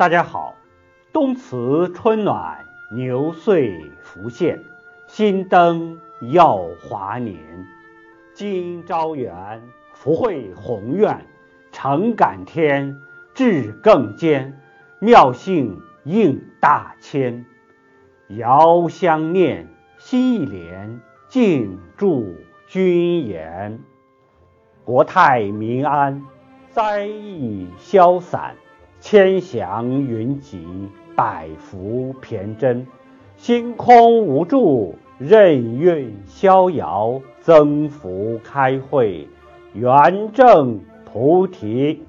大家好，冬辞春暖，牛岁福现，新灯耀华年。今朝元，福慧宏愿，诚感天，志更坚，妙性应大千。遥相念，心一连，静祝君言。国泰民安，灾疫消散。千祥云集，百福骈真，星空无助，任运逍遥，增福开慧，圆正菩提。